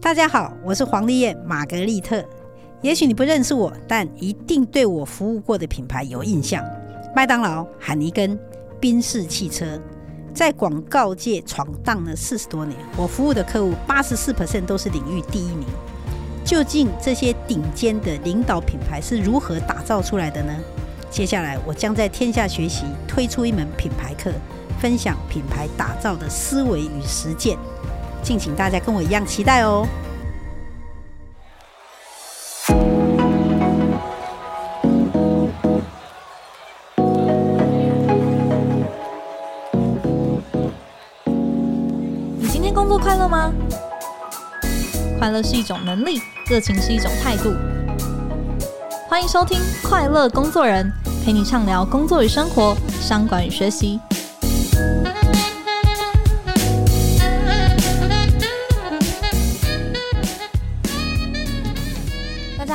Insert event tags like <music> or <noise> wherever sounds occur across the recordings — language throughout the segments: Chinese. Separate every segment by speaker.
Speaker 1: 大家好，我是黄丽叶玛格丽特。也许你不认识我，但一定对我服务过的品牌有印象：麦当劳、海尼根、宾士汽车。在广告界闯荡了四十多年，我服务的客户八十四 percent 都是领域第一名。究竟这些顶尖的领导品牌是如何打造出来的呢？接下来我将在天下学习推出一门品牌课，分享品牌打造的思维与实践，敬请大家跟我一样期待哦。
Speaker 2: 你今天工作快乐吗？快乐是一种能力，热情是一种态度。欢迎收听《快乐工作人》，陪你畅聊工作与生活、商管与学习。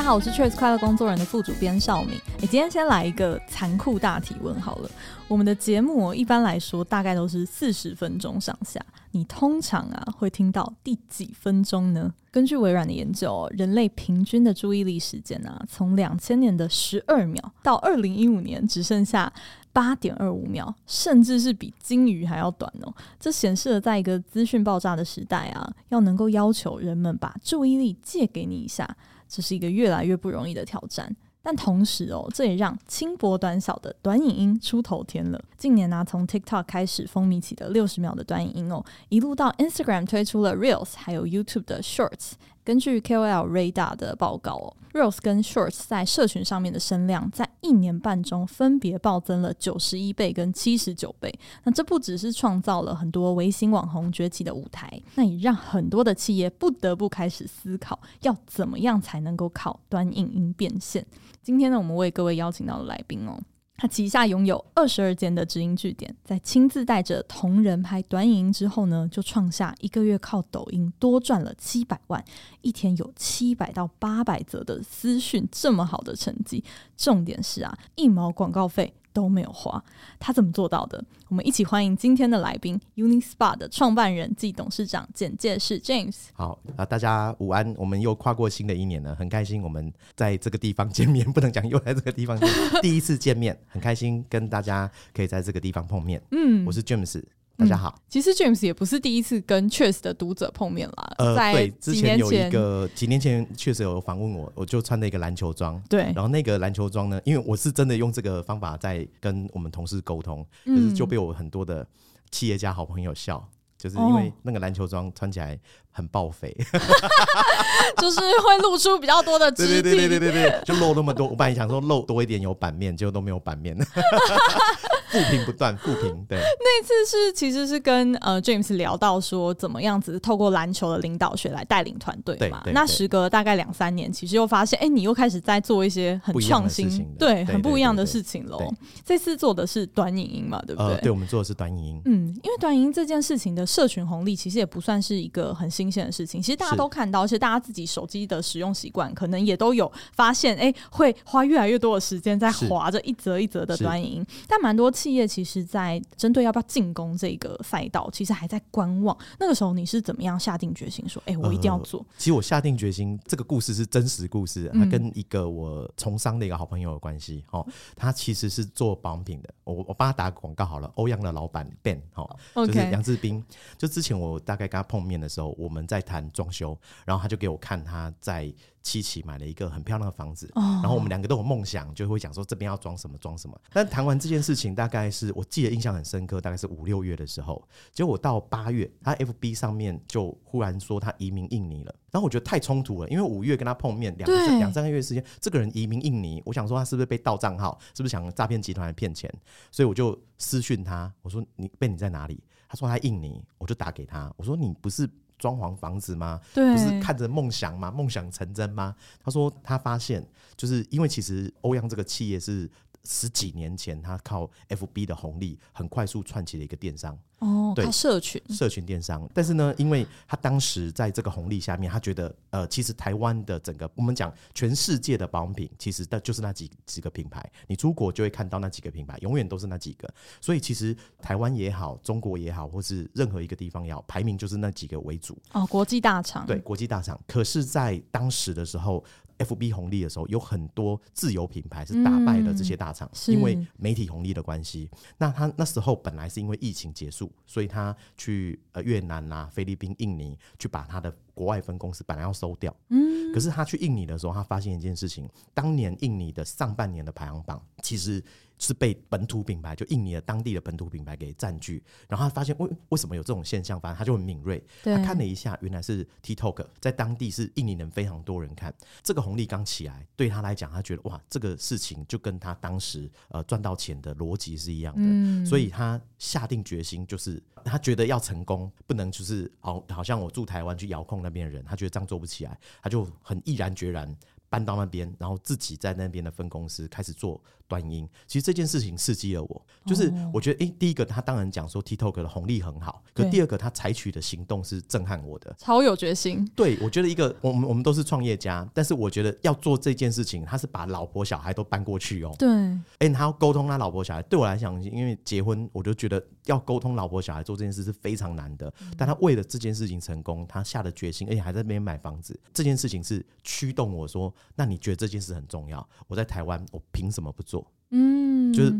Speaker 2: 好，我是 Cheers 快乐工作人的副主编邵敏。你今天先来一个残酷大提问好了。我们的节目一般来说大概都是四十分钟上下，你通常啊会听到第几分钟呢？根据微软的研究，人类平均的注意力时间啊，从两千年的十二秒到二零一五年只剩下八点二五秒，甚至是比鲸鱼还要短哦。这显示了在一个资讯爆炸的时代啊，要能够要求人们把注意力借给你一下，这是一个越来越不容易的挑战。但同时哦，这也让轻薄短小的短影音出头天了。近年呢、从 TikTok 开始风靡起的六十秒的短影音哦，一路到 Instagram 推出了 Reels，还有 YouTube 的 Shorts。根据 KOL Radar 的报告哦，Reels 跟 Shorts 在社群上面的声量，在一年半中分别暴增了九十一倍跟七十九倍。那这不只是创造了很多微型网红崛起的舞台，那也让很多的企业不得不开始思考，要怎么样才能够靠端影音变现。今天呢，我们为各位邀请到的来宾哦。他旗下拥有二十二间的直营据点，在亲自带着同仁拍短影音之后呢，就创下一个月靠抖音多赚了七百万，一天有七百到八百则的私讯，这么好的成绩。重点是啊，一毛广告费都没有花，他怎么做到的？我们一起欢迎今天的来宾，Uni-Spa 的创办人暨董事长简介是 James。
Speaker 3: 好啊，大家午安，我们又跨过新的一年了，很开心，我们在这个地方见面，不能讲又在这个地方见面，第一次见面，很开心跟大家可以在这个地方碰面。嗯，我是 James。大家好、嗯，
Speaker 2: 其实 James 也不是第一次跟 Cheers 的读者碰面了。
Speaker 3: 呃，
Speaker 2: 在
Speaker 3: 对，之前有一个几年前确实有访问我，我就穿了一个篮球装。
Speaker 2: 对，
Speaker 3: 然后那个篮球装呢，因为我是真的用这个方法在跟我们同事沟通，可、就是就被我很多的企业家好朋友笑，嗯、就是因为那个篮球装穿起来很爆肥，哦、<laughs>
Speaker 2: 就是会露出比较多的肢体，
Speaker 3: 对对对对对对，就露那么多。我本来想说露多一点有版面，结果都没有版面。<laughs> 负评不断，负评。对，<laughs>
Speaker 2: 那次是其实是跟呃 James 聊到说，怎么样子透过篮球的领导学来带领团队嘛。那时隔大概两三年，其实又发现，哎、欸，你又开始在做一些很创新，对，很不一样的事情喽。这次做的是短影音嘛，对不对？
Speaker 3: 呃、对，我们做的是短影音。
Speaker 2: 嗯，因为短影音这件事情的社群红利，其实也不算是一个很新鲜的事情。其实大家都看到，而且大家自己手机的使用习惯，可能也都有发现，哎、欸，会花越来越多的时间在划着一则一则的短影音。但蛮多企业其实，在针对要不要进攻这个赛道，其实还在观望。那个时候你是怎么样下定决心说，哎、欸，我一定要做？呃、
Speaker 3: 其实我下定决心，这个故事是真实故事，它跟一个我从商的一个好朋友有关系。哦，他其实是做保养品的，我我帮他打广告好了。欧阳的老板 Ben，哦，就是杨志斌。就之前我大概跟他碰面的时候，我们在谈装修，然后他就给我看他在。七期买了一个很漂亮的房子，然后我们两个都有梦想，就会讲说这边要装什么装什么。但谈完这件事情，大概是我记得印象很深刻，大概是五六月的时候。结果我到八月，他 FB 上面就忽然说他移民印尼了。然后我觉得太冲突了，因为五月跟他碰面两两三个月时间，这个人移民印尼，我想说他是不是被盗账号，是不是想诈骗集团来骗钱？所以我就私讯他，我说你 Ben 你在哪里？他说他印尼，我就打给他，我说你不是。装潢房子吗？对，不是看着梦想吗？梦想成真吗？他说他发现，就是因为其实欧阳这个企业是十几年前他靠 FB 的红利很快速串起了一个电商。
Speaker 2: 哦，
Speaker 3: 对，
Speaker 2: 社群
Speaker 3: 社群电商，但是呢，因为他当时在这个红利下面，他觉得呃，其实台湾的整个我们讲全世界的保养品，其实的就是那几几个品牌，你出国就会看到那几个品牌，永远都是那几个，所以其实台湾也好，中国也好，或是任何一个地方也好，排名就是那几个为主。
Speaker 2: 哦，国际大厂，
Speaker 3: 对，国际大厂。可是，在当时的时候。FB 红利的时候，有很多自有品牌是打败了这些大厂，嗯，因为媒体红利的关系。那他那时候本来是因为疫情结束，所以他去呃越南啊、菲律宾、印尼去把他的国外分公司本来要收掉。嗯，可是他去印尼的时候，他发现一件事情：当年印尼的上半年的排行榜其实。是被本土品牌，就印尼的当地的本土品牌给占据，然后他发现为为什么有这种现象，反正他就很敏锐，他看了一下，原来是 TikTok 在当地是印尼人非常多人看，这个红利刚起来，对他来讲，他觉得哇，这个事情就跟他当时呃赚到钱的逻辑是一样的，嗯，所以他下定决心，就是他觉得要成功，不能就是好，好像我住台湾去遥控那边的人，他觉得这样做不起来，他就很毅然决然搬到那边，然后自己在那边的分公司开始做。短音，其实这件事情刺激了我，就是我觉得，第一个他当然讲说 TikTok 的红利很好，可第二个他采取的行动是震撼我的，
Speaker 2: 超有决心。
Speaker 3: 对，我觉得一个我们我们都是创业家，但是我觉得要做这件事情，他是把老婆小孩都搬过去哦。
Speaker 2: 对，
Speaker 3: 哎、欸，他要沟通他老婆小孩，对我来讲，因为结婚，我就觉得要沟通老婆小孩做这件事是非常难的。但他为了这件事情成功，他下了决心，而且还在那边买房子，这件事情是驱动我说，那你觉得这件事很重要？我在台湾，我凭什么不做？嗯，就是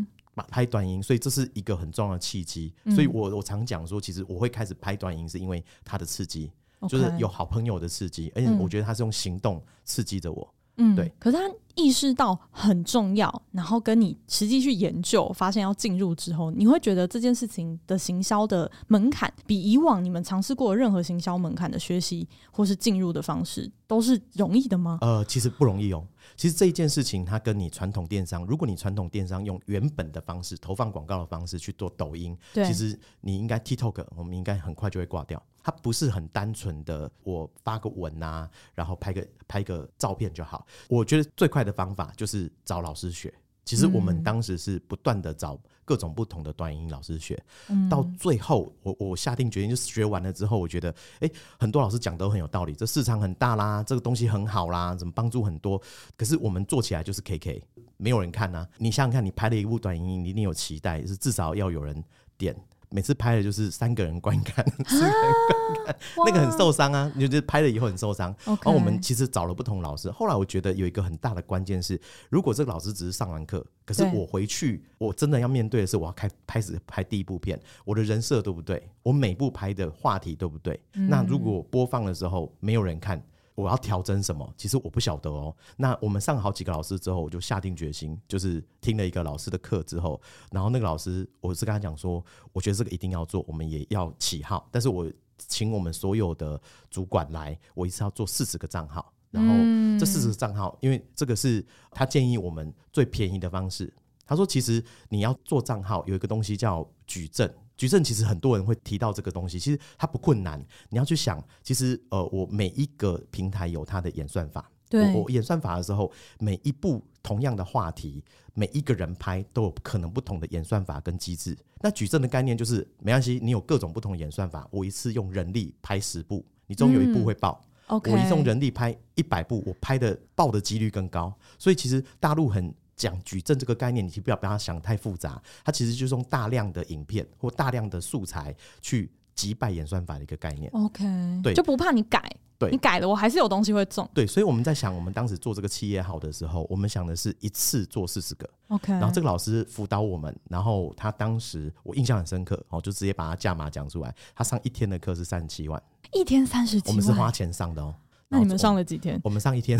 Speaker 3: 拍短音，所以这是一个很重要的契机。嗯、所以我我常讲说，其实我会开始拍短音，是因为它的刺激就是有好朋友的刺激，而且我觉得他是用行动刺激着我。嗯，对。
Speaker 2: 可是他意识到很重要，然后跟你实际去研究，发现要进入之后，你会觉得这件事情的行销的门槛，比以往你们尝试过任何行销门槛的学习或是进入的方式，都是容易的吗？
Speaker 3: 呃，其实不容易哦。其实这一件事情，它跟你传统电商，如果你传统电商用原本的方式投放广告的方式去做抖音，其实你应该 TikTok，我们应该很快就会挂掉。它不是很单纯的，我发个文啊，然后拍个拍个照片就好。我觉得最快的方法就是找老师学。其实我们当时是不断的找各种不同的短音老师学，嗯、到最后我我下定决心，就学完了之后，我觉得哎、欸，很多老师讲都很有道理，这市场很大啦，这个东西很好啦，怎么帮助很多？可是我们做起来就是 KK，没有人看啊。你想想看，你拍了一部短音，你一定有期待，是至少要有人点。每次拍的就是三个人观看，四个人观看，那个很受伤啊！你就拍了以后很受伤。然后我们其实找了不同老师，后来我觉得有一个很大的关键是，如果这个老师只是上完课，可是我回去我真的要面对的是，我要开开始拍第一部片，我的人设对不对？我每部拍的话题对不对？那如果播放的时候没有人看。我要调整什么？其实我不晓得哦。那我们上好几个老师之后，我就下定决心，就是听了一个老师的课之后，然后那个老师，我是跟他讲说，我觉得这个一定要做，我们也要起号。但是我请我们所有的主管来，我一次要做四十个账号，然后这四十个账号，因为这个是他建议我们最便宜的方式。他说，其实你要做账号，有一个东西叫矩阵。矩阵其实很多人会提到这个东西，其实它不困难。你要去想，其实呃，我每一个平台有它的演算法。对，我演算法的时候，每一部同样的话题，每一个人拍都有可能不同的演算法跟机制。那矩阵的概念就是没关系，你有各种不同的演算法，我一次用人力拍十部，你总有一部会爆。嗯 okay、我一次用人力拍一百部，我拍的爆的几率更高。所以其实大陆很。讲矩阵这个概念，你不要把它想太复杂，它其实就是用大量的影片或大量的素材去击败演算法的一个概念。
Speaker 2: OK，
Speaker 3: 对，
Speaker 2: 就不怕你改，对，你改了我还是有东西会中。
Speaker 3: 对，所以我们在想，我们当时做这个企业好的时候，我们想的是一次做四十个。
Speaker 2: OK，
Speaker 3: 然后这个老师辅导我们，然后他当时我印象很深刻，哦，就直接把他价码讲出来，他上一天的课是三十七万，
Speaker 2: 一天三十七万，
Speaker 3: 我们是花钱上的哦。
Speaker 2: 那你们上了几天？
Speaker 3: 我们上一天，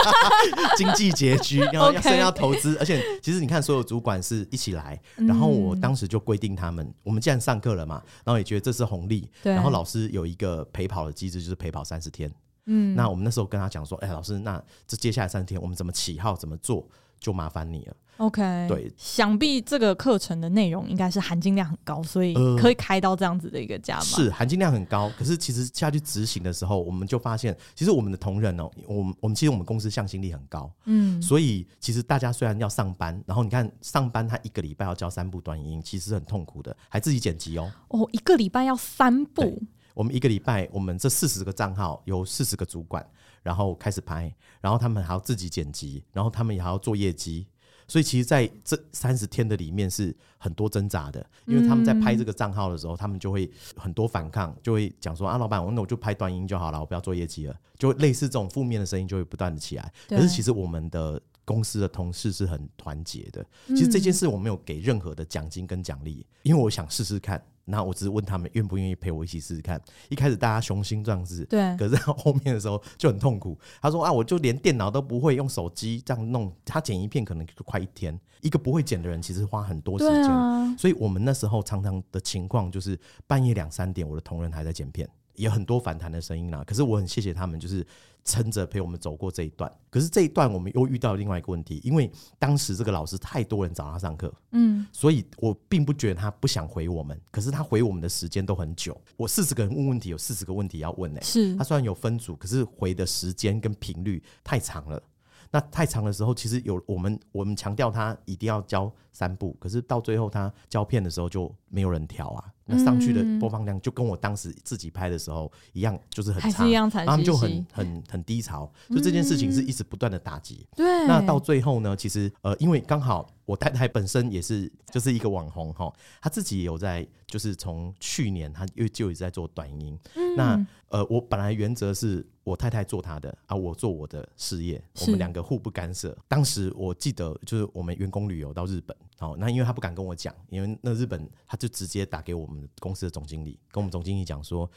Speaker 3: <laughs> 经济拮据，<laughs> 要要先要投资，而且其实你看，所有主管是一起来，然后我当时就规定他们，我们既然上课了嘛，然后也觉得这是红利，然后老师有一个陪跑的机制，就是陪跑三十天。嗯，那我们那时候跟他讲说，哎、欸，老师，那这接下来三天我们怎么起号，怎么做，就麻烦你了。
Speaker 2: OK，
Speaker 3: 对，
Speaker 2: 想必这个课程的内容应该是含金量很高，所以可以开到这样子的一个价码。
Speaker 3: 是含金量很高，可是其实下去执行的时候，我们就发现，其实我们的同仁哦，我们我们其实我们公司向心力很高，嗯，所以其实大家虽然要上班，然后你看上班他一个礼拜要交三部短影音，其实很痛苦的，还自己剪辑哦。
Speaker 2: 哦，一个礼拜要三部，
Speaker 3: 我们一个礼拜，我们这四十个账号有四十个主管，然后开始拍，然后他们还要自己剪辑，然后他们也还要做业绩。所以其实在这三十天的里面是很多挣扎的，因为他们在拍这个账号的时候，他们就会很多反抗，就会讲说啊，老板，我那我就拍短音就好了，我不要做业绩了，就类似这种负面的声音就会不断的起来。可是其实我们的公司的同事是很团结的，其实这件事我没有给任何的奖金跟奖励，因为我想试试看。那我只是问他们愿不愿意陪我一起试试看。一开始大家雄心壮志，
Speaker 2: 对，
Speaker 3: 可是到后面的时候就很痛苦。他说啊，我就连电脑都不会，用手机这样弄，他剪一片可能就快一天。一个不会剪的人，其实花很多时间。啊、所以我们那时候常常的情况就是半夜两三点，我的同仁还在剪片，也有很多反弹的声音啦。可是我很谢谢他们，就是。撑着陪我们走过这一段，可是这一段我们又遇到另外一个问题，因为当时这个老师太多人找他上课，嗯，所以我并不觉得他不想回我们，可是他回我们的时间都很久。我四十个人问问题，有四十个问题要问呢、欸。
Speaker 2: 是，
Speaker 3: 他虽然有分组，可是回的时间跟频率太长了。那太长的时候，其实有我们我们强调他一定要教三步，可是到最后他交片的时候就没有人调啊。那上去的播放量就跟我当时自己拍的时候一样，就是很差，然后他们就很很很低潮，就这件事情是一直不断的打击。
Speaker 2: 对，
Speaker 3: 那到最后呢，其实呃，因为刚好我太太本身也是就是一个网红哈，她自己也有在，就是从去年她又就一直在做短音。那呃，我本来原则是我太太做她的啊，我做我的事业，我们两个互不干涉。当时我记得就是我们员工旅游到日本，哦，那因为他不敢跟我讲，因为那日本他就直接打给我们。公司的总经理跟我们总经理讲说：“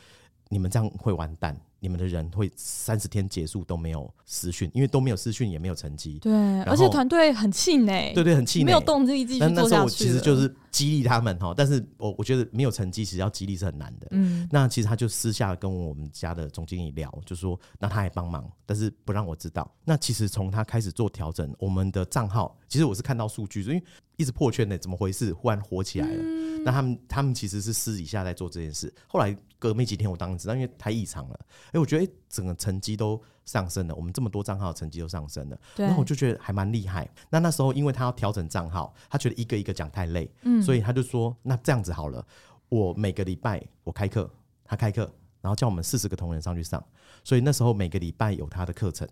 Speaker 3: 你们这样会完蛋。”你们的人会三十天结束都没有私讯，因为都没有私讯，也没有成绩。
Speaker 2: 对，而且团队很气馁。
Speaker 3: 对对，很气馁，
Speaker 2: 没有动力继续做下去。
Speaker 3: 那那时候我其实就是激励他们哈，但是我我觉得没有成绩，其实要激励是很难的。嗯，那其实他就私下跟我们家的总经理聊，就说那他也帮忙，但是不让我知道。那其实从他开始做调整，我们的账号其实我是看到数据，因为一直破圈的，怎么回事？忽然火起来了。嗯、那他们他们其实是私底下在做这件事，后来。隔没几天，我当然知道，因为太异常了。哎，我觉得哎，整个成绩都上升了。我们这么多账号成绩都上升了，然后我就觉得还蛮厉害。那那时候，因为他要调整账号，他觉得一个一个讲太累，嗯，所以他就说：“那这样子好了，我每个礼拜我开课，他开课，然后叫我们四十个同仁上去上。所以那时候每个礼拜有他的课程，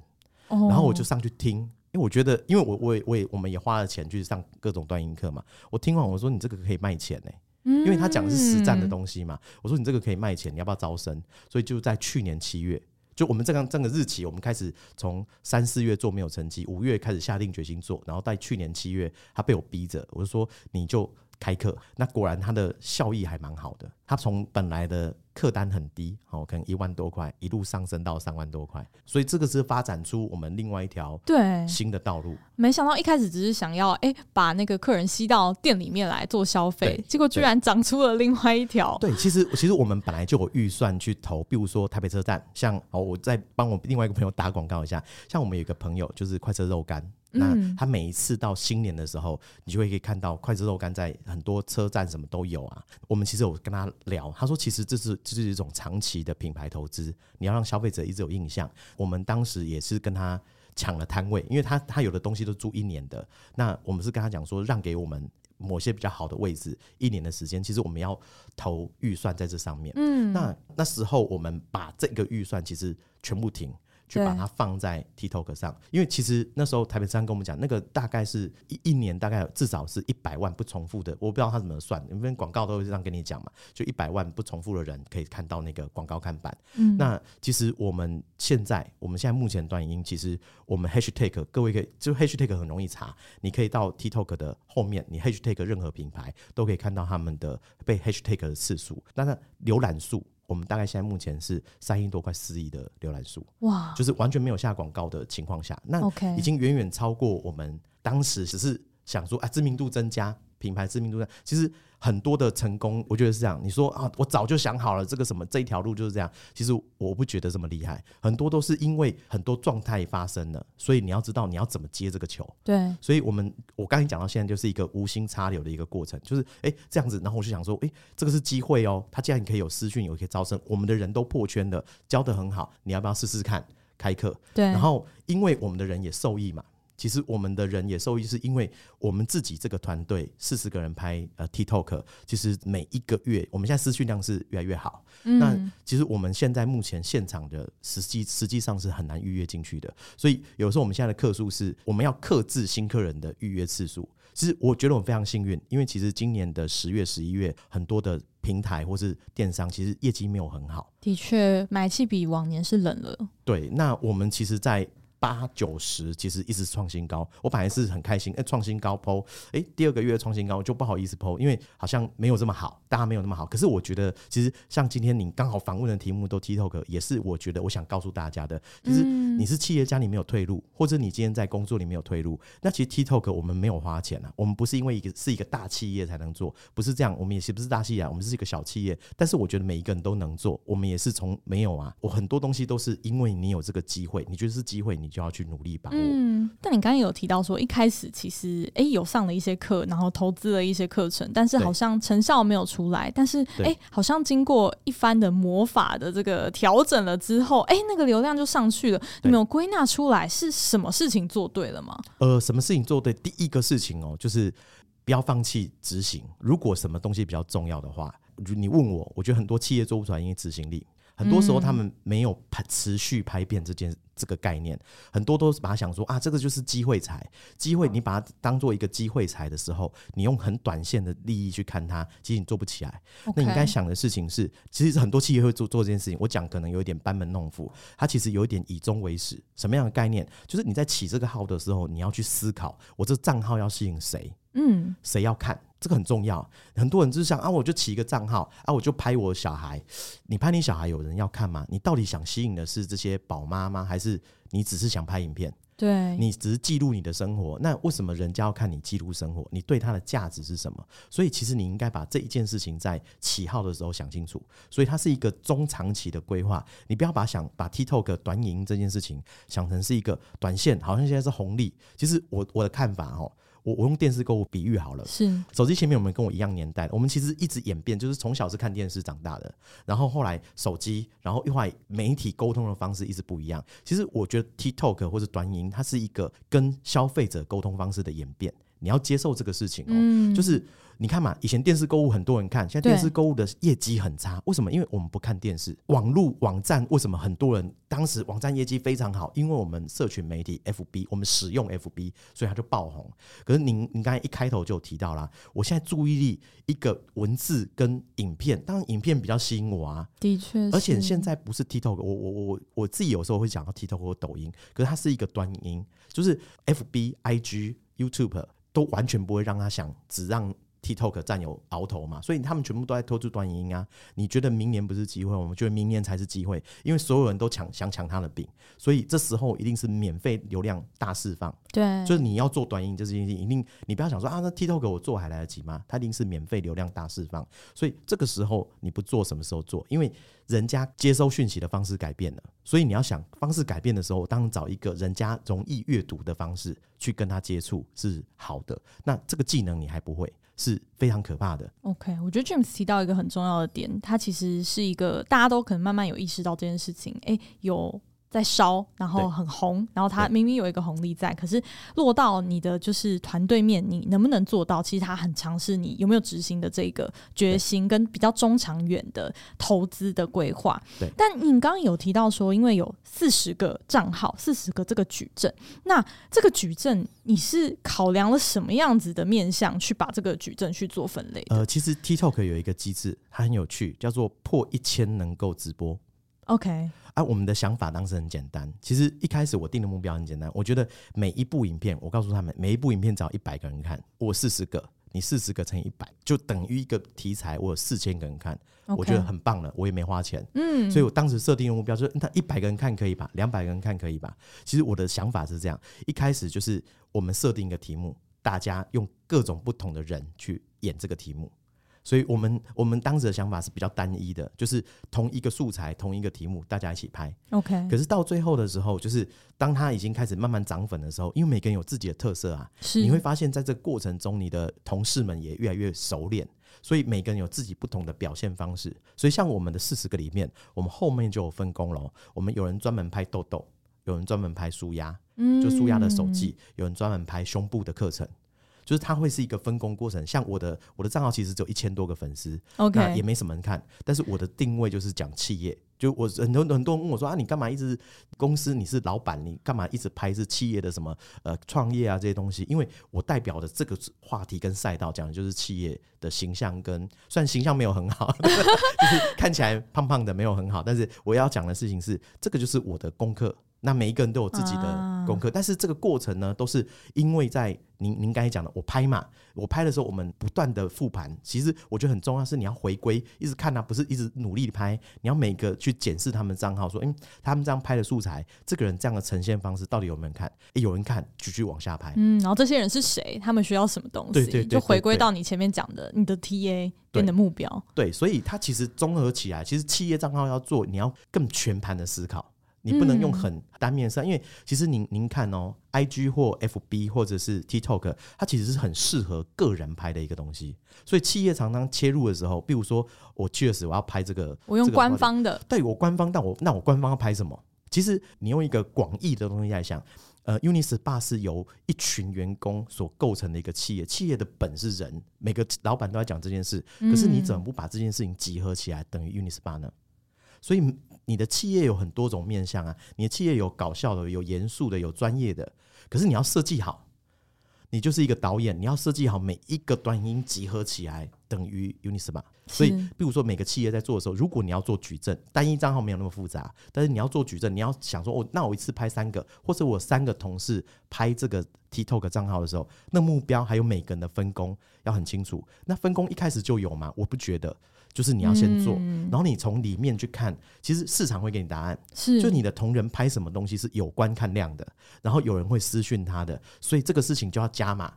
Speaker 3: 然后我就上去听。因为我觉得，因为我我也我也我们也花了钱去上各种段音课嘛。我听完我说：你这个可以卖钱呢。”因为他讲的是实战的东西嘛，我说你这个可以卖钱，你要不要招生？所以就在去年七月，就我们这个这个日期，我们开始从三四月做没有成绩，五月开始下定决心做，然后在去年七月，他被我逼着，我就说你就开课，那果然它的效益还蛮好的，它从本来的。客单很低，哦，可能一万多块，一路上升到三万多块，所以这个是发展出我们另外一条对新的道路。
Speaker 2: 没想到一开始只是想要哎、欸、把那个客人吸到店里面来做消费，结果居然长出了另外一条。
Speaker 3: 对，其实其实我们本来就有预算去投，比如说台北车站，像哦，我再帮我另外一个朋友打广告一下，像我们有一个朋友就是快车肉干。那他每一次到新年的时候，你就会可以看到筷子肉干在很多车站什么都有啊。我们其实有跟他聊，他说其实这是这是一种长期的品牌投资，你要让消费者一直有印象。我们当时也是跟他抢了摊位，因为他他有的东西都租一年的，那我们是跟他讲说让给我们某些比较好的位置，一年的时间，其实我们要投预算在这上面。嗯，那那时候我们把这个预算其实全部停。去把它放在 TikTok 上，因为其实那时候台北商跟我们讲，那个大概是一一年大概至少是一百万不重复的，我不知道他怎么算，因为广告都会这样跟你讲嘛，就一百万不重复的人可以看到那个广告看板。嗯，那其实我们现在，我们现在目前短影音，其实我们 Hashtag 各位可以，就 Hashtag 很容易查，你可以到 TikTok 的后面，你 Hashtag 任何品牌都可以看到他们的被 Hashtag 的次数，那它浏览数。我们大概现在目前是三亿多块四亿的浏览数，哇，就是完全没有下广告的情况下，那已经远远超过我们当时只是想说啊知名度增加，品牌知名度上，其实很多的成功，我觉得是这样。你说啊，我早就想好了这个什么这一条路就是这样，其实我不觉得这么厉害。很多都是因为很多状态发生了，所以你要知道你要怎么接这个球。
Speaker 2: 对，
Speaker 3: 所以我们我刚才讲到现在就是一个无心插柳的一个过程，就是哎、欸、这样子，然后我就想说，哎、欸，这个是机会哦。他既然可以有私讯，有可以招生，我们的人都破圈了，教得很好，你要不要试试看开课？对，然后因为我们的人也受益嘛。其实我们的人也受益，是因为我们自己这个团队四十个人拍呃 TikTok，其实每一个月我们现在私讯量是越来越好。嗯。那其实我们现在目前现场的实际实际上是很难预约进去的，所以有时候我们现在的客数是我们要克制新客人的预约次数。其实我觉得我非常幸运，因为其实今年的十月、十一月很多的平台或是电商其实业绩没有很好。
Speaker 2: 的确，买气比往年是冷了。
Speaker 3: 对，那我们其实，在八九十其实一直创新高，我本来是很开心，哎、欸，创新高 po，哎、欸，第二个月创新高就不好意思 po，因为好像没有这么好，大家没有那么好。可是我觉得，其实像今天你刚好访问的题目都 TikTok，也是我觉得我想告诉大家的，就是你是企业家，你没有退路，或者你今天在工作里没有退路，那其实 TikTok 我们没有花钱啊，我们不是因为一个是一个大企业才能做，不是这样，我们也是不是大企业，我们是一个小企业，但是我觉得每一个人都能做，我们也是从没有啊，我很多东西都是因为你有这个机会，你觉得是机会，你就要去努力把握。
Speaker 2: 嗯，但你刚刚有提到说，一开始其实哎、欸、有上了一些课，然后投资了一些课程，但是好像成效没有出来。但是哎、欸，好像经过一番的魔法的这个调整了之后，哎、欸，那个流量就上去了。你没有归纳出来是什么事情做对了吗？
Speaker 3: 呃，什么事情做对？第一个事情哦，就是不要放弃执行。如果什么东西比较重要的话，你问我，我觉得很多企业做不出来，因为执行力。很多时候他们没有拍持续拍片这件这个概念，很多都是把它想说啊，这个就是机会财，机会你把它当做一个机会财的时候，你用很短线的利益去看它，其实你做不起来。那你应该想的事情是，其实很多企业会做做这件事情。我讲可能有一点班门弄斧，它其实有一点以终为始。什么样的概念？就是你在起这个号的时候，你要去思考，我这账号要吸引谁？嗯，谁要看？这个很重要，很多人就是想啊，我就起一个账号啊，我就拍我小孩。你拍你小孩，有人要看吗？你到底想吸引的是这些宝妈吗？还是你只是想拍影片？
Speaker 2: 对，
Speaker 3: 你只是记录你的生活。那为什么人家要看你记录生活？你对他的价值是什么？所以其实你应该把这一件事情在起号的时候想清楚。所以它是一个中长期的规划，你不要把想把 TikTok 短影音这件事情想成是一个短线，好像现在是红利。其实我我的看法哦。我我用电视购物比喻好了，是手机前面有没有跟我一样年代？我们其实一直演变，就是从小是看电视长大的，然后后来手机，然后后来媒体沟通的方式一直不一样。其实我觉得 TikTok 或者短影音，它是一个跟消费者沟通方式的演变，你要接受这个事情哦、喔，就是。你看嘛，以前电视购物很多人看，现在电视购物的业绩很差，为什么？因为我们不看电视，网络网站为什么很多人当时网站业绩非常好？因为我们社群媒体 FB，我们使用 FB，所以它就爆红。可是您您刚才一开头就提到了，我现在注意力一个文字跟影片，当然影片比较吸引我啊，
Speaker 2: 的确，
Speaker 3: 而且现在不是 TikTok，我我我我自己有时候会讲到 TikTok 或抖音，可是它是一个短音，就是 FB、IG、YouTube 都完全不会让他想只让。TikTok 占有鳌头嘛，所以他们全部都在偷出短影音啊。你觉得明年不是机会？我们觉得明年才是机会，因为所有人都抢想抢他的饼，所以这时候一定是免费流量大释放。
Speaker 2: 对，
Speaker 3: 就是你要做短影音这件事情，一定你不要想说啊，那 TikTok 我做还来得及吗？它一定是免费流量大释放，所以这个时候你不做，什么时候做？因为人家接收讯息的方式改变了，所以你要想方式改变的时候，当然找一个人家容易阅读的方式去跟他接触是好的。那这个技能你还不会。是非常可怕的。
Speaker 2: OK，我觉得 James 提到一个很重要的点，它其实是一个大家都可能慢慢有意识到这件事情。哎、欸，有。在烧，然后很红，然后它明明有一个红利在，可是落到你的就是团队面，你能不能做到？其实它很尝试，你有没有执行的这个决心，跟比较中长远的投资的规划。对。但你刚刚有提到说，因为有四十个账号，四十个这个矩阵，那这个矩阵你是考量了什么样子的面向去把这个矩阵去做分类？
Speaker 3: 呃，其实 TikTok 有一个机制，它很有趣，叫做破一千能够直播。
Speaker 2: OK。
Speaker 3: 啊，我们的想法当时很简单。其实一开始我定的目标很简单，我觉得每一部影片，我告诉他们，每一部影片只要一百个人看，我四十个，你四十个乘以一百，就等于一个题材，我有四千个人看，okay. 我觉得很棒了，我也没花钱。嗯，所以我当时设定的目标就是，那一百个人看可以吧？两百个人看可以吧？其实我的想法是这样，一开始就是我们设定一个题目。大家用各种不同的人去演这个题目。所以我们我们当时的想法是比较单一的，就是同一个素材、同一个题目，大家一起拍。
Speaker 2: OK。
Speaker 3: 可是到最后的时候，就是当他已经开始慢慢涨粉的时候，因为每个人有自己的特色啊，是你会发现在这个过程中，你的同事们也越来越熟练，所以每个人有自己不同的表现方式。所以像我们的四十个里面，我们后面就有分工了。我们有人专门拍痘痘，有人专门拍舒压，嗯，就舒压的手记，有人专门拍胸部的课程。就是它会是一个分工过程，像我的我的账号其实只有一千多个粉丝，OK，也没什么人看。但是我的定位就是讲企业，就我很多很多人问我说啊，你干嘛一直公司你是老板，你干嘛一直拍是企业的什么呃创业啊这些东西？因为我代表的这个话题跟赛道讲的就是企业的形象跟，跟虽然形象没有很好，就是看起来胖胖的没有很好，但是我要讲的事情是，这个就是我的功课。那每一个人都有自己的功课，啊、但是这个过程呢，都是因为在您您刚才讲的，我拍嘛，我拍的时候，我们不断的复盘。其实我觉得很重要是你要回归，一直看啊，不是一直努力的拍，你要每个去检视他们账号，说，嗯，他们这样拍的素材，这个人这样的呈现方式到底有没有人看？欸、有人看，继续往下拍。
Speaker 2: 嗯，然后这些人是谁？他们需要什么东西？就回归到你前面讲的，你的 TA 跟你的目标。
Speaker 3: 对，所以它其实综合起来，其实企业账号要做，你要更全盘的思考。你不能用很单面上，因为其实您您看哦，IG 或 FB 或者是 TikTok，它其实是很适合个人拍的一个东西。所以企业常常切入的时候，比如说我确实我要拍这个，
Speaker 2: 我用官方的，
Speaker 3: 对我官方，但我那我官方要拍什么？其实你用一个广义的东西来想，呃，Unispa 是由一群员工所构成的一个企业，企业的本是人，每个老板都在讲这件事，可是你怎么不把这件事情集合起来，等于 Unispa 呢？所以。你的企业有很多种面向啊，你的企业有搞笑的，有严肃的，有专业的。可是你要设计好，你就是一个导演，你要设计好每一个短音集合起来等于 Uni18。所以，比如说每个企业在做的时候，如果你要做矩阵，单一账号没有那么复杂，但是你要做矩阵，你要想说，哦，那我一次拍三个，或者我三个同事拍这个 TikTok 账号的时候，那目标还有每个人的分工要很清楚。那分工一开始就有吗？我不觉得。就是你要先做，嗯、然后你从里面去看，其实市场会给你答案。是，就你的同仁拍什么东西是有观看量的，然后有人会私讯他的，所以这个事情就要加码，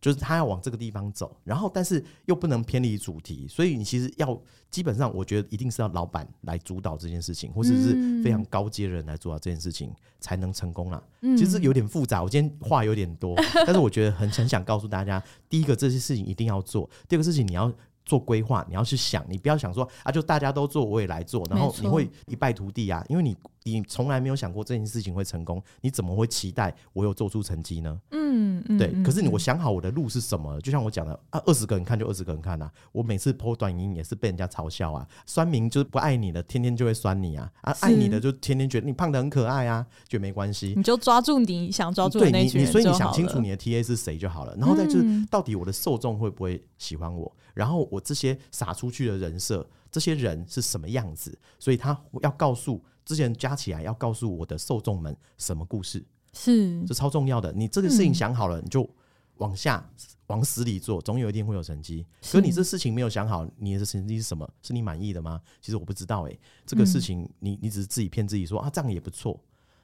Speaker 3: 就是他要往这个地方走，然后但是又不能偏离主题，所以你其实要基本上，我觉得一定是要老板来主导这件事情，或者是非常高阶的人来主导这件事情才能成功啦。嗯、其实有点复杂，我今天话有点多，<laughs> 但是我觉得很很想告诉大家，第一个这些事情一定要做，第二个事情你要。做规划，你要去想，你不要想说啊，就大家都做，我也来做，然后你会一败涂地啊，因为你你从来没有想过这件事情会成功，你怎么会期待我有做出成绩呢？嗯，对。嗯、可是你我想好我的路是什么，就像我讲的啊，二十个人看就二十个人看啊，我每次 po 短音也是被人家嘲笑啊，酸民就是不爱你的，天天就会酸你啊，啊，爱你的就天天觉得你胖得很可爱啊，觉得没关系，
Speaker 2: 你就抓住你想抓住的那群人，
Speaker 3: 所以你想清楚你的 TA 是谁就好了，然后再就是到底我的受众会不会喜欢我，然后我。这些撒出去的人设，这些人是什么样子？所以他要告诉之前加起来，要告诉我的受众们什么故事？是，这超重要的。你这个事情想好了，嗯、你就往下往死里做，总有一天会有成绩。可是你这事情没有想好，你的成绩是什么？是你满意的吗？其实我不知道、欸。哎，这个事情你你只是自己骗自己说啊，这样也不错。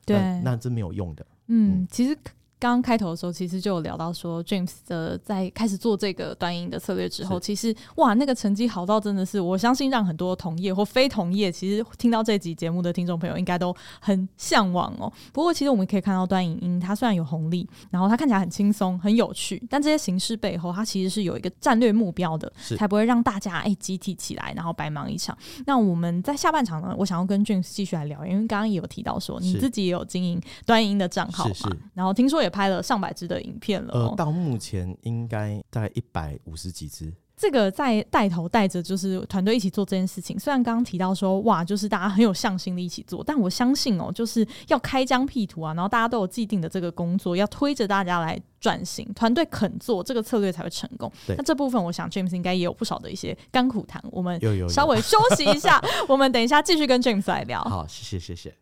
Speaker 3: 对，那这没有用的。
Speaker 2: 嗯，嗯其实。刚刚开头的时候，其实就有聊到说，James 的在开始做这个端音的策略之后，其实哇，那个成绩好到真的是，我相信让很多同业或非同业，其实听到这集节目的听众朋友应该都很向往哦。不过，其实我们可以看到端影音，它虽然有红利，然后它看起来很轻松、很有趣，但这些形式背后，它其实是有一个战略目标的，才不会让大家哎集体起来，然后白忙一场。那我们在下半场呢，我想要跟 James 继续来聊，因为刚刚也有提到说，你自己也有经营端影音的账号嘛，然后听说也拍了上百支的影片了，
Speaker 3: 呃，到目前应该大概一百五十几支。
Speaker 2: 这个在带头带着，就是团队一起做这件事情。虽然刚刚提到说，哇，就是大家很有向心力一起做，但我相信哦，就是要开疆辟土啊，然后大家都有既定的这个工作，要推着大家来转型，团队肯做这个策略才会成功。那这部分，我想 James 应该也有不少的一些甘苦谈。我们稍微休息一下，我们等一下继续跟 James 来聊。
Speaker 3: 好，谢谢，谢谢。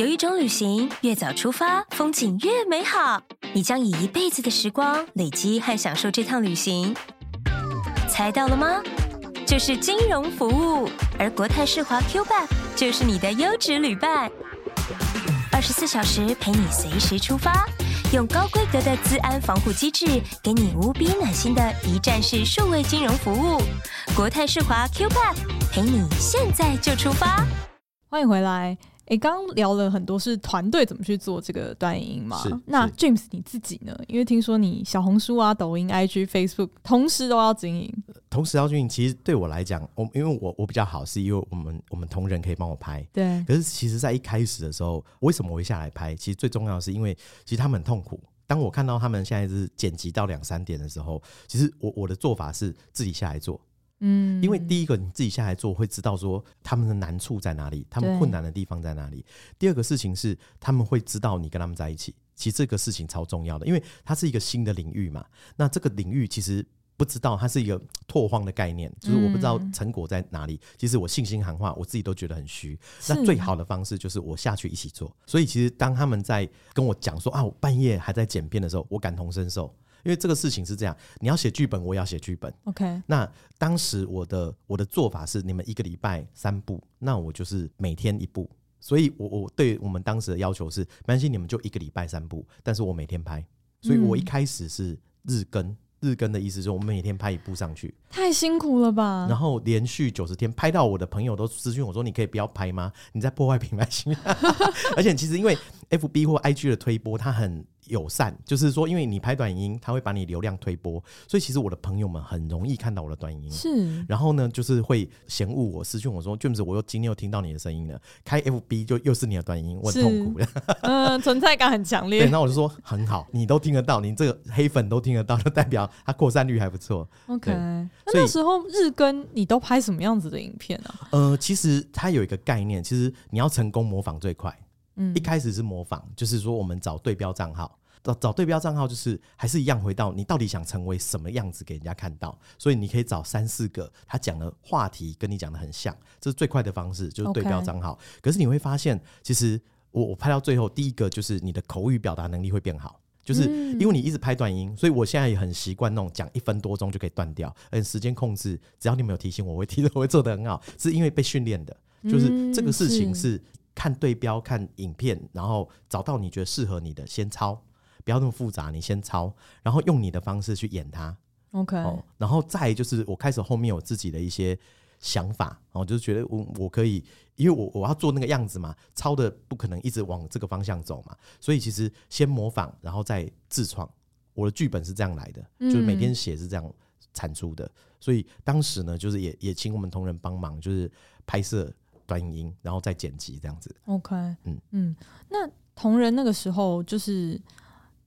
Speaker 4: 有一种旅行，越早出发，风景越美好。你将以一辈子的时光累积和享受这趟旅行。猜到了吗？就是金融服务，而国泰世华 qb 就是你的优质旅伴。二十四小时陪你随时出发，用高规格的资安防护机制，给你无比暖心的一站式数位金融服务。国泰世华 Q Pack 陪你现在就出发。
Speaker 2: 欢迎回来。诶，刚聊了很多是团队怎么去做这个短影音嘛？
Speaker 3: 是
Speaker 2: 那 James 你自己呢？因为听说你小红书啊、抖音、IG、Facebook 同时都要经营。
Speaker 3: 同时要经营，其实对我来讲，我因为我我比较好，是因为我们我们同仁可以帮我拍。
Speaker 2: 对。
Speaker 3: 可是其实，在一开始的时候，为什么我会下来拍？其实最重要的是，因为其实他们很痛苦。当我看到他们现在是剪辑到两三点的时候，其实我我的做法是自己下来做。嗯，因为第一个你自己下来做会知道说他们的难处在哪里，他们困难的地方在哪里。第二个事情是他们会知道你跟他们在一起，其实这个事情超重要的，因为它是一个新的领域嘛。那这个领域其实不知道它是一个拓荒的概念，就是我不知道成果在哪里。其实我信心喊话，我自己都觉得很虚。那最好的方式就是我下去一起做。所以其实当他们在跟我讲说啊，我半夜还在剪片的时候，我感同身受。因为这个事情是这样，你要写剧本，我也要写剧本。
Speaker 2: OK，
Speaker 3: 那当时我的我的做法是，你们一个礼拜三部，那我就是每天一部。所以我我对我们当时的要求是，没关系，你们就一个礼拜三部，但是我每天拍。所以我一开始是日更，嗯、日更的意思就是我们每天拍一部上去。
Speaker 2: 太辛苦了吧？
Speaker 3: 然后连续九十天拍到我的朋友都私讯我说：“你可以不要拍吗？你在破坏品牌形象。” <laughs> 而且其实因为 FB 或 IG 的推播，它很。友善，就是说，因为你拍短音，它会把你流量推播，所以其实我的朋友们很容易看到我的短音。
Speaker 2: 是，
Speaker 3: 然后呢，就是会嫌恶我，私讯我说：“James，我又今天又听到你的声音了。”开 FB 就又是你的短音，我很痛苦的。<laughs>
Speaker 2: 嗯，存在感很强烈。
Speaker 3: 对，那我就说很好，你都听得到，你这个黑粉都听得到，就代表它扩散率还不错。
Speaker 2: OK，那那时候日更你都拍什么样子的影片啊？
Speaker 3: 呃，其实它有一个概念，其实你要成功模仿最快。嗯，一开始是模仿，就是说我们找对标账号。找找对标账号，就是还是一样回到你到底想成为什么样子给人家看到，所以你可以找三四个他讲的话题跟你讲的很像，这是最快的方式，就是对标账号。可是你会发现，其实我我拍到最后，第一个就是你的口语表达能力会变好，就是因为你一直拍短音，所以我现在也很习惯那种讲一分多钟就可以断掉，而且时间控制，只要你没有提醒我，我会提的我会做得很好，是因为被训练的，就是这个事情是看对标看影片，然后找到你觉得适合你的先抄。不要那么复杂，你先抄，然后用你的方式去演它。
Speaker 2: OK，
Speaker 3: 哦，然后再就是我开始后面有自己的一些想法，哦，就是觉得我我可以，因为我我要做那个样子嘛，抄的不可能一直往这个方向走嘛，所以其实先模仿，然后再自创。我的剧本是这样来的，就是每天写是这样产出的。所以当时呢，就是也也请我们同仁帮忙，就是拍摄短影音，然后再剪辑这样子。
Speaker 2: OK，嗯嗯，那同仁那个时候就是。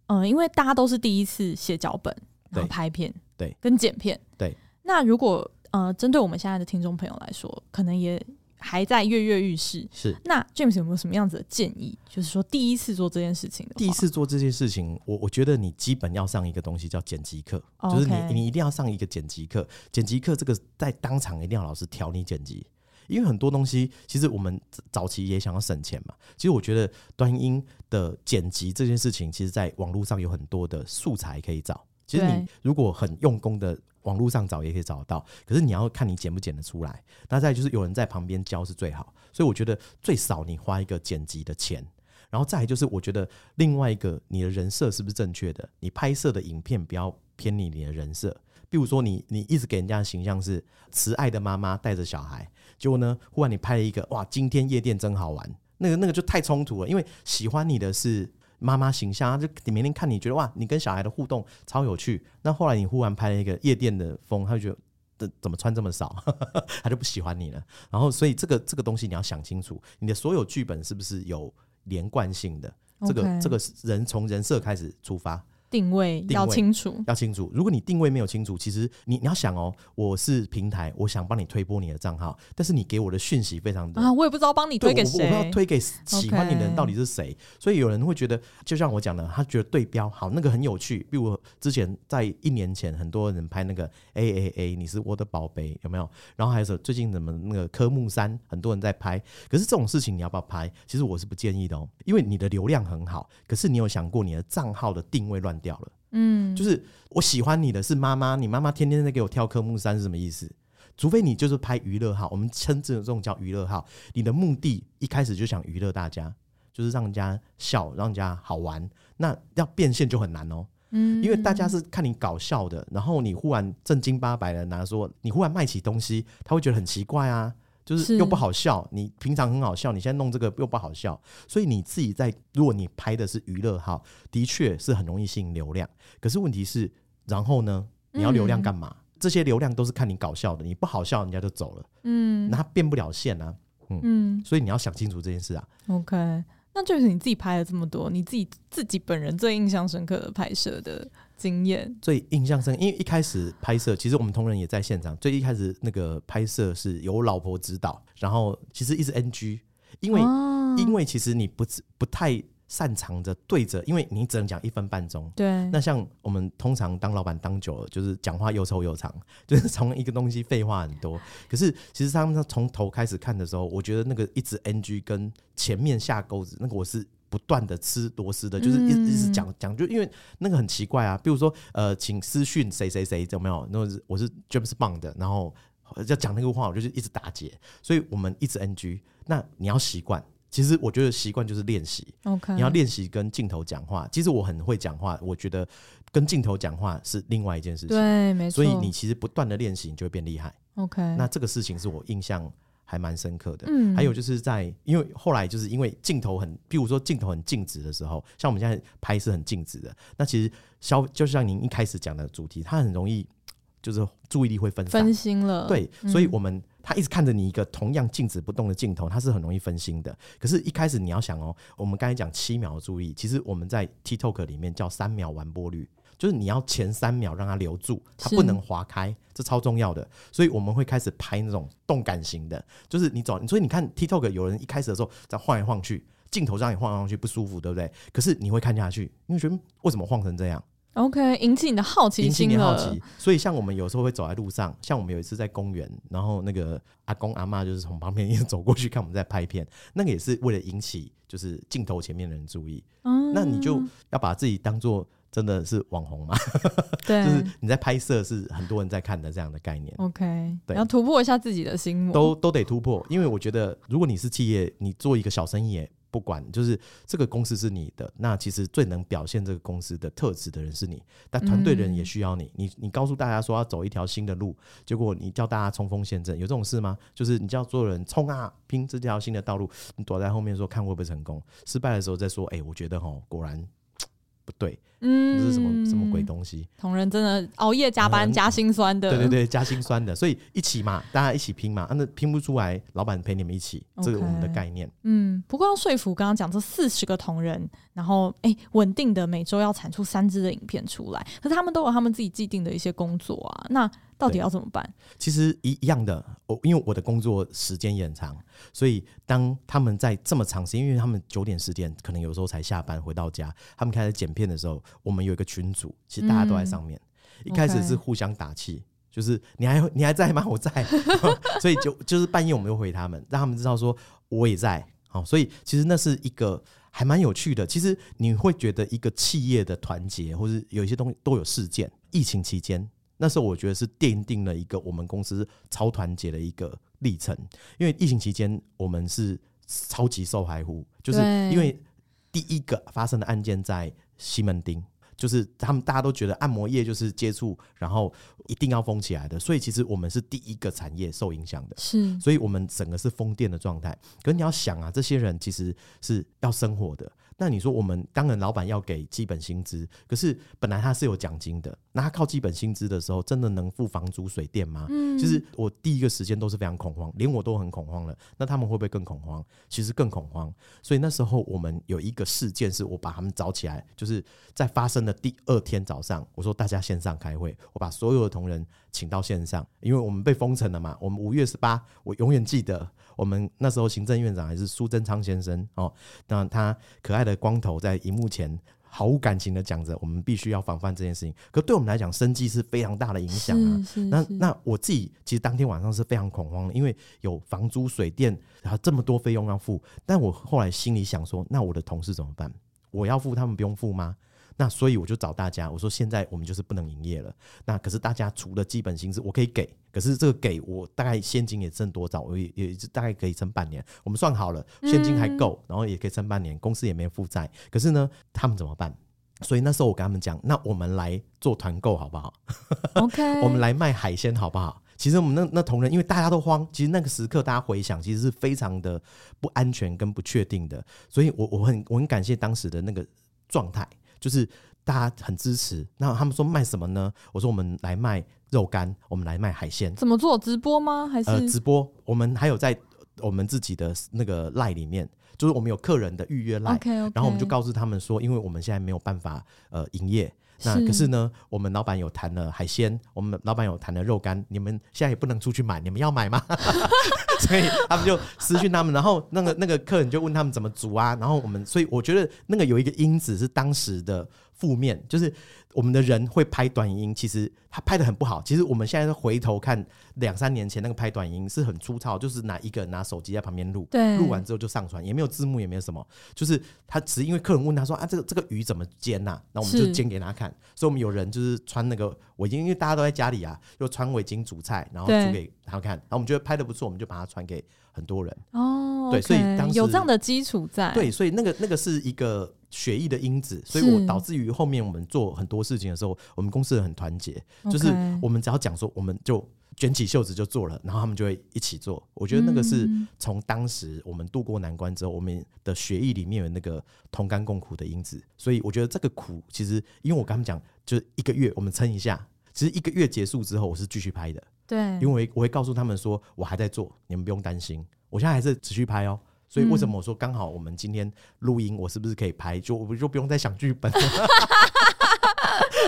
Speaker 2: 嗯，因为大家都是第一次写脚本，然后拍片，
Speaker 3: 对，
Speaker 2: 跟剪片，
Speaker 3: 对。
Speaker 2: 那如果呃，针对我们现在的听众朋友来说，可能也还在跃跃欲试。
Speaker 3: 是。
Speaker 2: 那 James 有没有什么样子的建议？就是说，第一次做这件事情的，
Speaker 3: 第一次做这件事情，我我觉得你基本要上一个东西叫剪辑课，okay. 就是你你一定要上一个剪辑课。剪辑课这个在当场一定要老师调你剪辑。因为很多东西，其实我们早期也想要省钱嘛。其实我觉得端音的剪辑这件事情，其实在网络上有很多的素材可以找。其实你如果很用功的网络上找，也可以找得到。可是你要看你剪不剪得出来。那再就是有人在旁边教是最好。所以我觉得最少你花一个剪辑的钱，然后再就是我觉得另外一个你的人设是不是正确的？你拍摄的影片不要偏离你的人设。比如说你你一直给人家的形象是慈爱的妈妈带着小孩，结果呢，忽然你拍了一个哇，今天夜店真好玩，那个那个就太冲突了。因为喜欢你的是妈妈形象，就你每天看你觉得哇，你跟小孩的互动超有趣。那后来你忽然拍了一个夜店的风，他就觉得怎怎么穿这么少，<laughs> 他就不喜欢你了。然后所以这个这个东西你要想清楚，你的所有剧本是不是有连贯性的？这个.这个人从人设开始出发。
Speaker 2: 定位要清楚，
Speaker 3: 要清楚。如果你定位没有清楚，其实你你要想哦，我是平台，我想帮你推播你的账号，但是你给我的讯息非常的
Speaker 2: 啊，我也不知道帮你推给谁，
Speaker 3: 我不知道推给喜欢你的人到底是谁。所以有人会觉得，就像我讲的，他觉得对标好，那个很有趣。比如之前在一年前，很多人拍那个 A A A，你是我的宝贝，有没有？然后还有最近怎么那个科目三，很多人在拍。可是这种事情你要不要拍？其实我是不建议的哦，因为你的流量很好，可是你有想过你的账号的定位乱掉了？
Speaker 2: 嗯，
Speaker 3: 就是我喜欢你的是妈妈，你妈妈天天在给我跳科目三是什么意思？除非你就是拍娱乐号，我们称之这种叫娱乐号，你的目的一开始就想娱乐大家，就是让人家笑，让人家好玩。那要变现就很难哦。
Speaker 2: 嗯，
Speaker 3: 因为大家是看你搞笑的，然后你忽然正经八百的拿说，你忽然卖起东西，他会觉得很奇怪啊，就是又不好笑。你平常很好笑，你现在弄这个又不好笑，所以你自己在，如果你拍的是娱乐号，的确是很容易吸引流量。可是问题是，然后呢，你要流量干嘛？嗯、这些流量都是看你搞笑的，你不好笑，人家就走了。嗯，那他变不了现啊。嗯嗯，所以你要想清楚这件事啊。
Speaker 2: OK。那就是你自己拍了这么多，你自己自己本人最印象深刻的拍摄的经验。
Speaker 3: 最印象深刻，因为一开始拍摄，其实我们同仁也在现场。最一开始那个拍摄是由老婆指导，然后其实一直 NG，因为、哦、因为其实你不不太。擅长着对着，因为你只能讲一分半钟。
Speaker 2: 对。
Speaker 3: 那像我们通常当老板当久了，就是讲话又臭又长，就是从一个东西废话很多。可是其实他们从头开始看的时候，我觉得那个一直 NG 跟前面下钩子，那个我是不断的吃螺丝的，就是一直一直讲讲，就因为那个很奇怪啊。比如说呃，请私讯谁谁谁有没有？那是我是 James Bond 的，然后要讲那个话，我就是一直打结，所以我们一直 NG。那你要习惯。其实我觉得习惯就是练习。
Speaker 2: OK，
Speaker 3: 你要练习跟镜头讲话。其实我很会讲话，我觉得跟镜头讲话是另外一件事情。
Speaker 2: 对，没错。
Speaker 3: 所以你其实不断的练习，你就会变厉害。
Speaker 2: OK，
Speaker 3: 那这个事情是我印象还蛮深刻的。嗯，还有就是在，因为后来就是因为镜头很，比如说镜头很静止的时候，像我们现在拍是很静止的。那其实消就像您一开始讲的主题，它很容易就是注意力会分散，
Speaker 2: 分心了。
Speaker 3: 对，所以我们。嗯他一直看着你一个同样静止不动的镜头，他是很容易分心的。可是，一开始你要想哦，我们刚才讲七秒的注意，其实我们在 TikTok 里面叫三秒完播率，就是你要前三秒让它留住，它不能划开，这超重要的。所以我们会开始拍那种动感型的，就是你走，所以你看 TikTok 有人一开始的时候在晃来晃去，镜头让你晃来晃去不舒服，对不对？可是你会看下去，你会觉得为什么晃成这样
Speaker 2: ？OK，引起你的好奇心了。引起你好奇，
Speaker 3: 所以像我们有时候会走在路上，像我们有一次在公园，然后那个阿公阿妈就是从旁边一直走过去看我们在拍片，那个也是为了引起就是镜头前面的人注意。嗯，那你就要把自己当做真的是网红嘛？
Speaker 2: 对，<laughs>
Speaker 3: 就是你在拍摄是很多人在看的这样的概念。
Speaker 2: OK，对，要突破一下自己的心魔，
Speaker 3: 都都得突破，因为我觉得如果你是企业，你做一个小生意。不管就是这个公司是你的，那其实最能表现这个公司的特质的人是你，但团队的人也需要你。你你告诉大家说要走一条新的路，结果你叫大家冲锋陷阵，有这种事吗？就是你叫所有人冲啊，拼这条新的道路，你躲在后面说看会不会成功，失败的时候再说，哎、欸，我觉得齁，果然。不对，嗯，这是什么什么鬼东西？
Speaker 2: 同仁真的熬夜加班加心酸的，
Speaker 3: 对对对，加心酸的，所以一起嘛，大家一起拼嘛，那拼不出来，老板陪你们一起，这个我们的概念。
Speaker 2: 嗯，不过要说服刚刚讲这四十个同仁，然后哎，稳定的每周要产出三支的影片出来，可是他们都有他们自己既定的一些工作啊，那。到底要怎么办？
Speaker 3: 其实一一样的，我因为我的工作时间也很长，所以当他们在这么长时间，因为他们九点十点可能有时候才下班回到家，他们开始剪片的时候，我们有一个群组，其实大家都在上面。嗯、一开始是互相打气，就是你还 <laughs> 你还在吗？我在，<laughs> 所以就就是半夜我们就回他们，让他们知道说我也在。好，所以其实那是一个还蛮有趣的。其实你会觉得一个企业的团结，或是有一些东西都有事件。疫情期间。那时候我觉得是奠定了一个我们公司超团结的一个历程，因为疫情期间我们是超级受害户，就是因为第一个发生的案件在西门町，就是他们大家都觉得按摩业就是接触，然后一定要封起来的，所以其实我们是第一个产业受影响的，
Speaker 2: 是，
Speaker 3: 所以我们整个是封店的状态。可是你要想啊，这些人其实是要生活的。那你说我们当然老板要给基本薪资，可是本来他是有奖金的，那他靠基本薪资的时候，真的能付房租水电吗？嗯，其实我第一个时间都是非常恐慌，连我都很恐慌了。那他们会不会更恐慌？其实更恐慌。所以那时候我们有一个事件，是我把他们找起来，就是在发生的第二天早上，我说大家线上开会，我把所有的同仁请到线上，因为我们被封城了嘛。我们五月十八，我永远记得。我们那时候行政院长还是苏贞昌先生哦，那他可爱的光头在荧幕前毫无感情的讲着，我们必须要防范这件事情。可对我们来讲，生计是非常大的影响啊。那那我自己其实当天晚上是非常恐慌的，因为有房租、水电，然后这么多费用要付。但我后来心里想说，那我的同事怎么办？我要付，他们不用付吗？那所以我就找大家，我说现在我们就是不能营业了。那可是大家除了基本薪资我可以给，可是这个给我大概现金也挣多少，我也也大概可以撑半年。我们算好了，现金还够，然后也可以撑半年，公司也没有负债。可是呢，他们怎么办？所以那时候我跟他们讲，那我们来做团购好不好
Speaker 2: ？OK，<laughs>
Speaker 3: 我们来卖海鲜好不好？其实我们那那同仁，因为大家都慌，其实那个时刻大家回想，其实是非常的不安全跟不确定的。所以我我很我很感谢当时的那个状态，就是大家很支持。那他们说卖什么呢？我说我们来卖肉干，我们来卖海鲜。
Speaker 2: 怎么做？直播吗？还是？
Speaker 3: 呃，直播。我们还有在我们自己的那个 LINE 里面。就是我们有客人的预约来，okay, okay 然后我们就告诉他们说，因为我们现在没有办法呃营业，那可是呢，我们老板有谈了海鲜，我们老板有谈了肉干，你们现在也不能出去买，你们要买吗？<laughs> 所以他们就私讯他们，然后那个那个客人就问他们怎么煮啊，然后我们所以我觉得那个有一个因子是当时的负面，就是。我们的人会拍短音，其实他拍的很不好。其实我们现在回头看，两三年前那个拍短音是很粗糙，就是拿一个人拿手机在旁边录，录完之后就上传，也没有字幕，也没有什么，就是他只是因为客人问他说啊，这个这个鱼怎么煎呐、啊？那我们就煎给他看。所以我们有人就是穿那个围巾，因为大家都在家里啊，就穿围巾煮菜，然后煮给他看。然后我们觉得拍的不错，我们就把它传给很多人。
Speaker 2: 哦，
Speaker 3: 对，所以当时
Speaker 2: 有这样的基础在。
Speaker 3: 对，所以那个那个是一个。血艺的因子，所以我导致于后面我们做很多事情的时候，我们公司人很团结，就是我们只要讲说，我们就卷起袖子就做了，然后他们就会一起做。我觉得那个是从当时我们度过难关之后，我们的血液里面有那个同甘共苦的因子，所以我觉得这个苦其实，因为我跟他们讲，就是一个月我们撑一下，其实一个月结束之后，我是继续拍的，
Speaker 2: 对，
Speaker 3: 因为我会告诉他们说，我还在做，你们不用担心，我现在还是持续拍哦。所以为什么我说刚好我们今天录音，我是不是可以拍？就我就不用再想剧本了。<laughs>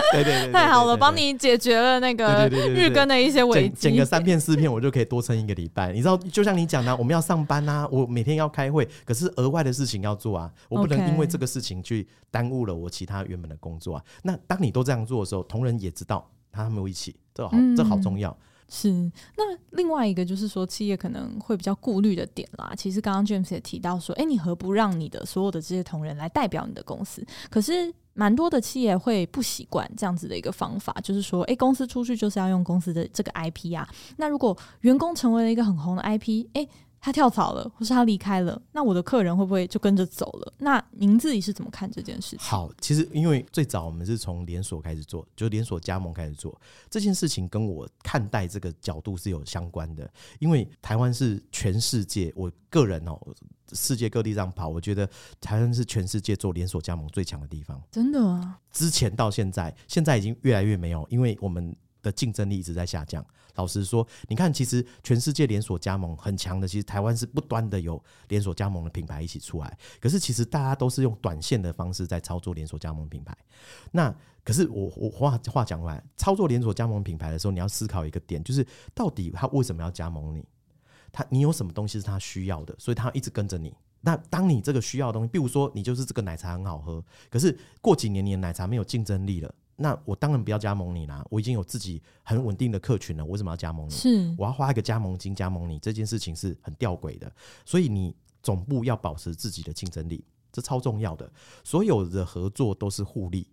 Speaker 3: <laughs> 对对对，
Speaker 2: 太好了，帮你解决了那个日更的一些危机。
Speaker 3: 剪个三片四片，我就可以多撑一个礼拜。你知道，就像你讲的，我们要上班啊，我每天要开会，可是额外的事情要做啊，我不能因为这个事情去耽误了我其他原本的工作啊。那当你都这样做的时候，同仁也知道他们有一起，这好，这好重要。
Speaker 2: 是，那另外一个就是说，企业可能会比较顾虑的点啦。其实刚刚 James 也提到说，哎、欸，你何不让你的所有的这些同仁来代表你的公司？可是蛮多的企业会不习惯这样子的一个方法，就是说，哎、公司出去就是要用公司的这个 IP 啊。那如果员工成为了一个很红的 IP，哎、他跳槽了，或是他离开了，那我的客人会不会就跟着走了？那您自己是怎么看这件事情？
Speaker 3: 好，其实因为最早我们是从连锁开始做，就连锁加盟开始做这件事情，跟我看待这个角度是有相关的。因为台湾是全世界，我个人哦，世界各地这样跑，我觉得台湾是全世界做连锁加盟最强的地方。
Speaker 2: 真的啊？
Speaker 3: 之前到现在，现在已经越来越没有，因为我们的竞争力一直在下降。老实说，你看，其实全世界连锁加盟很强的，其实台湾是不断的有连锁加盟的品牌一起出来。可是，其实大家都是用短线的方式在操作连锁加盟品牌。那可是我我话话讲回来，操作连锁加盟品牌的时候，你要思考一个点，就是到底他为什么要加盟你？他你有什么东西是他需要的，所以他一直跟着你。那当你这个需要的东西，比如说你就是这个奶茶很好喝，可是过几年你的奶茶没有竞争力了。那我当然不要加盟你啦，我已经有自己很稳定的客群了，我为什么要加盟你？
Speaker 2: 是，
Speaker 3: 我要花一个加盟金加盟你，这件事情是很吊诡的。所以你总部要保持自己的竞争力，这超重要的。所有的合作都是互利，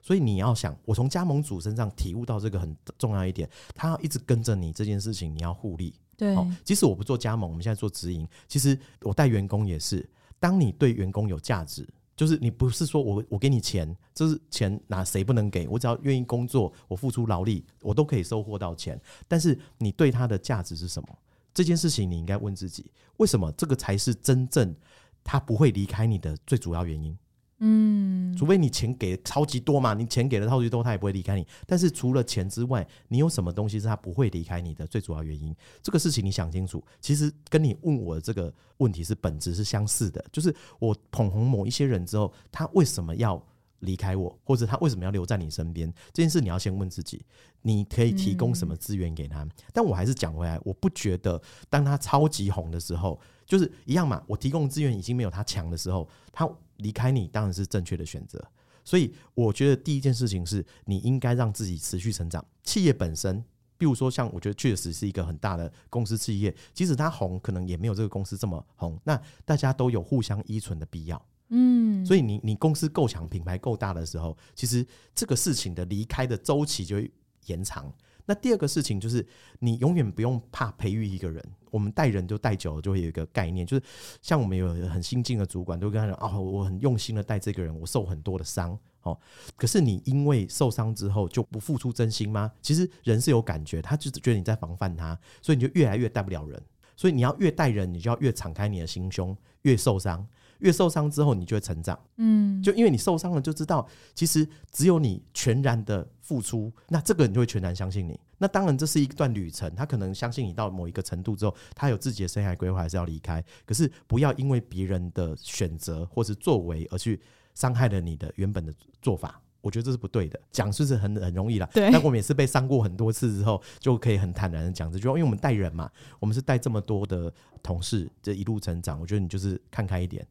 Speaker 3: 所以你要想，我从加盟主身上体悟到这个很重要一点，他要一直跟着你这件事情，你要互利。
Speaker 2: 对，
Speaker 3: 即使我不做加盟，我们现在做直营，其实我带员工也是，当你对员工有价值。就是你不是说我我给你钱，就是钱哪谁不能给？我只要愿意工作，我付出劳力，我都可以收获到钱。但是你对他的价值是什么？这件事情你应该问自己，为什么这个才是真正他不会离开你的最主要原因？嗯，除非你钱给超级多嘛，你钱给的超级多，他也不会离开你。但是除了钱之外，你有什么东西是他不会离开你的最主要原因？这个事情你想清楚。其实跟你问我的这个问题是本质是相似的，就是我捧红某一些人之后，他为什么要离开我，或者他为什么要留在你身边？这件事你要先问自己，你可以提供什么资源给他？嗯。但我还是讲回来，我不觉得当他超级红的时候，就是一样嘛。我提供资源已经没有他强的时候，他。离开你当然是正确的选择，所以我觉得第一件事情是你应该让自己持续成长。企业本身，比如说像我觉得确实是一个很大的公司企业，即使它红，可能也没有这个公司这么红。那大家都有互相依存的必要，嗯，所以你你公司够强，品牌够大的时候，其实这个事情的离开的周期就会延长。那第二个事情就是，你永远不用怕培育一个人。我们带人就带久了，就会有一个概念，就是像我们有很新进的主管，都跟他讲：“哦，我很用心的带这个人，我受很多的伤。”哦，可是你因为受伤之后就不付出真心吗？其实人是有感觉，他就觉得你在防范他，所以你就越来越带不了人。所以你要越带人，你就要越敞开你的心胸，越受伤。越受伤之后，你就会成长。嗯，就因为你受伤了，就知道其实只有你全然的付出，那这个人就会全然相信你。那当然，这是一段旅程，他可能相信你到某一个程度之后，他有自己的生涯规划，还是要离开。可是不要因为别人的选择或是作为而去伤害了你的原本的做法。我觉得这是不对的，讲是不是很很容易啦？对。但我们也是被伤过很多次之后，就可以很坦然的讲这句话，因为我们带人嘛，我们是带这么多的同事，这一路成长，我觉得你就是看开一点，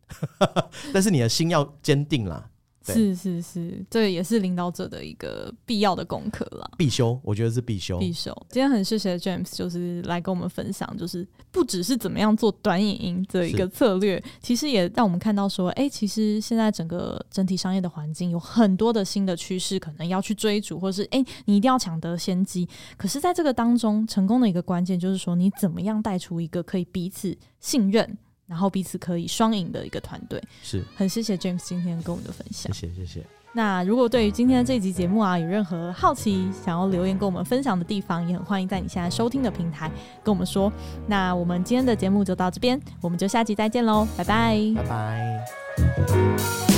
Speaker 3: <laughs> 但是你的心要坚定啦。
Speaker 2: 是是是，这也是领导者的一个必要的功课了。
Speaker 3: 必修，我觉得是必修。
Speaker 2: 必修。今天很谢谢 James，就是来跟我们分享，就是不只是怎么样做短影音的一个策略，其实也让我们看到说，哎、欸，其实现在整个整体商业的环境有很多的新的趋势，可能要去追逐，或是哎、欸，你一定要抢得先机。可是，在这个当中，成功的一个关键就是说，你怎么样带出一个可以彼此信任。然后彼此可以双赢的一个团队，
Speaker 3: 是
Speaker 2: 很谢谢 James 今天跟我们的分享，
Speaker 3: 谢谢谢谢。
Speaker 2: 那如果对于今天的这集节目啊，有任何好奇想要留言跟我们分享的地方，也很欢迎在你现在收听的平台跟我们说。那我们今天的节目就到这边，我们就下集再见喽，拜拜，
Speaker 3: 拜拜。